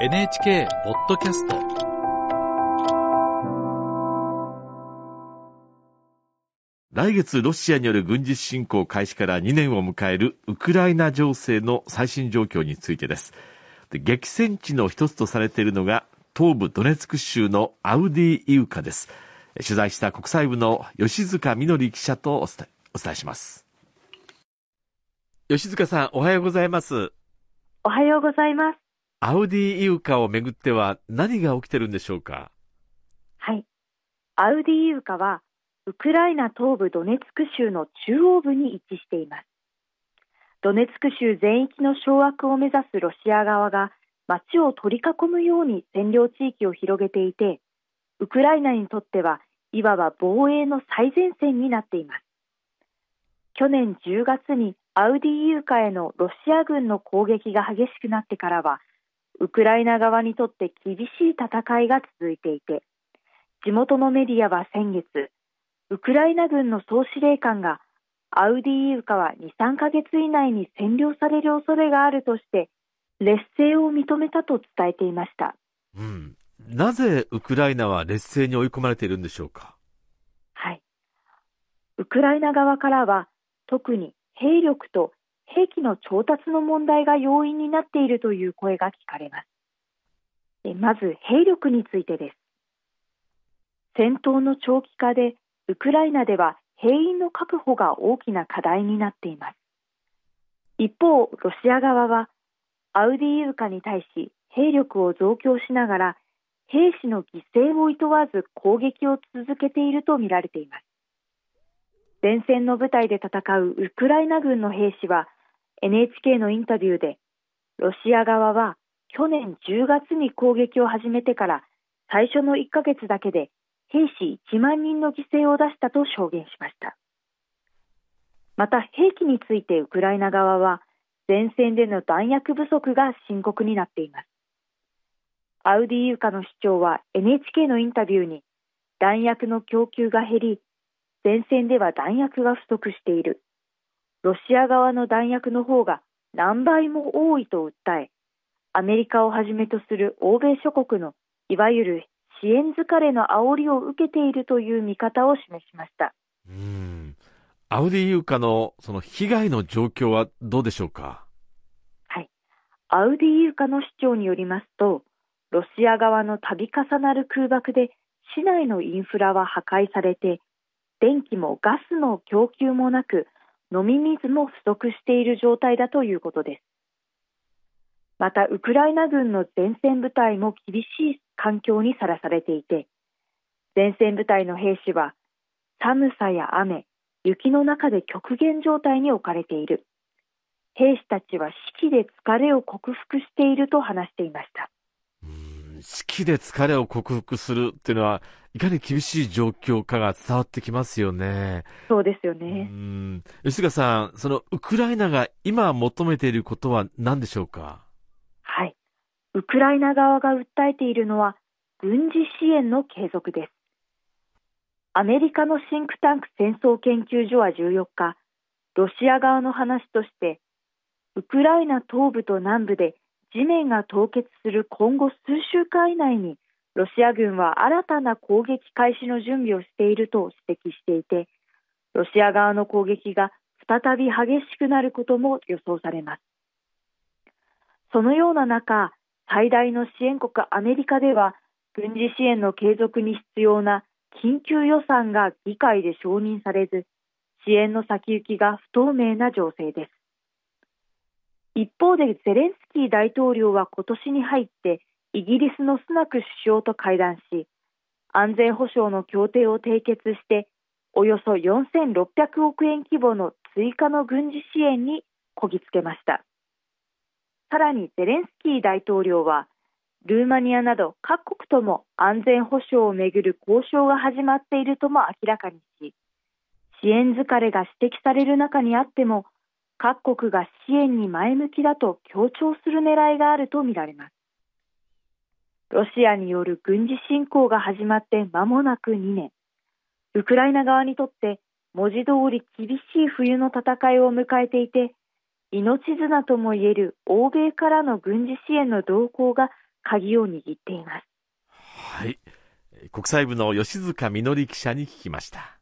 NHK ポッドキャスト。来月ロシアによる軍事侵攻開始から2年を迎えるウクライナ情勢の最新状況についてです。で激戦地の一つとされているのが東部ドネツク州のアウディイウカです。取材した国際部の吉塚みのり記者とお伝えお伝えします。吉塚さんおはようございます。おはようございますアウディイウカをめぐっては何が起きてるんでしょうか？はいアウディイウカはウクライナ東部ドネツク州の中央部に位置しています。ドネツク州全域の掌握を目指すロシア側が町を取り囲むように占領地域を広げていて、ウクライナにとってはいわば防衛の最前線になっています。去年10月にアウディイウカへのロシア軍の攻撃が激しくなってからは、ウクライナ側にとって厳しい戦いが続いていて、地元のメディアは先月、ウクライナ軍の総司令官がアウディイウカは2、3ヶ月以内に占領される恐れがあるとして劣勢を認めたと伝えていました。うん。なぜウクライナは劣勢に追い込まれているんでしょうか？はい。ウクライナ側からは特に兵力と兵器の調達の問題が要因になっているという声が聞かれます。まず兵力についてです。戦闘の長期化でウクライナでは兵員の確保が大きな課題になっています。一方、ロシア側はアウディイウカに対し兵力を増強しながら兵士の犠牲をいとわず攻撃を続けているとみられています。前線の部隊で戦うウクライナ軍の兵士は NHK のインタビューでロシア側は去年10月に攻撃を始めてから最初の1ヶ月だけで兵士1万人の犠牲を出したと証言しました。また兵器についてウクライナ側は前線での弾薬不足が深刻になっています。アウディイウカの市長は NHK のインタビューに弾薬の供給が減り、前線では弾薬が不足している。ロシア側の弾薬の方が何倍も多いと訴え、アメリカをはじめとする欧米諸国のいわゆる支援疲れの煽りを受けているという見方を示しました。うんアウディユーカのその被害の状況はどうでしょうか？はい。アウディユーカの市長によりますと、ロシア側の度重なる空爆で市内のインフラは破壊されて、電気もガスの供給もなく、飲み水も不足している状態だということです。また、ウクライナ軍の前線部隊も厳しい環境にさらされていて、前線部隊の兵士は寒さや雨、雪の中で極限状態に置かれている。兵士たちは士気で疲れを克服していると話していました。士気で疲れを克服するっていうのは、いかに厳しい状況かが伝わってきますよね。そうですよね。吉川さん、そのウクライナが今求めていることは何でしょうか？ウクライナ側が訴えているのは軍事支援の継続です。アメリカのシンクタンク戦争研究所は14日、ロシア側の話として、ウクライナ東部と南部で地面が凍結する今後数週間以内に、ロシア軍は新たな攻撃開始の準備をしていると指摘していて、ロシア側の攻撃が再び激しくなることも予想されます。そのような中、最大の支援国アメリカでは軍事支援の継続に必要な緊急予算が議会で承認されず支援の先行きが不透明な情勢です一方でゼレンスキー大統領は今年に入ってイギリスのスナク首相と会談し安全保障の協定を締結しておよそ4600億円規模の追加の軍事支援にこぎつけました。さらにゼレンスキー大統領は、ルーマニアなど各国とも安全保障をめぐる交渉が始まっているとも明らかにし、支援疲れが指摘される中にあっても、各国が支援に前向きだと強調する狙いがあるとみられます。ロシアによる軍事侵攻が始まって間もなく2年。ウクライナ側にとって文字通り厳しい冬の戦いを迎えていて、命綱ともいえる欧米からの軍事支援の動向が鍵を握っています。はい。国際部の吉塚みのり記者に聞きました。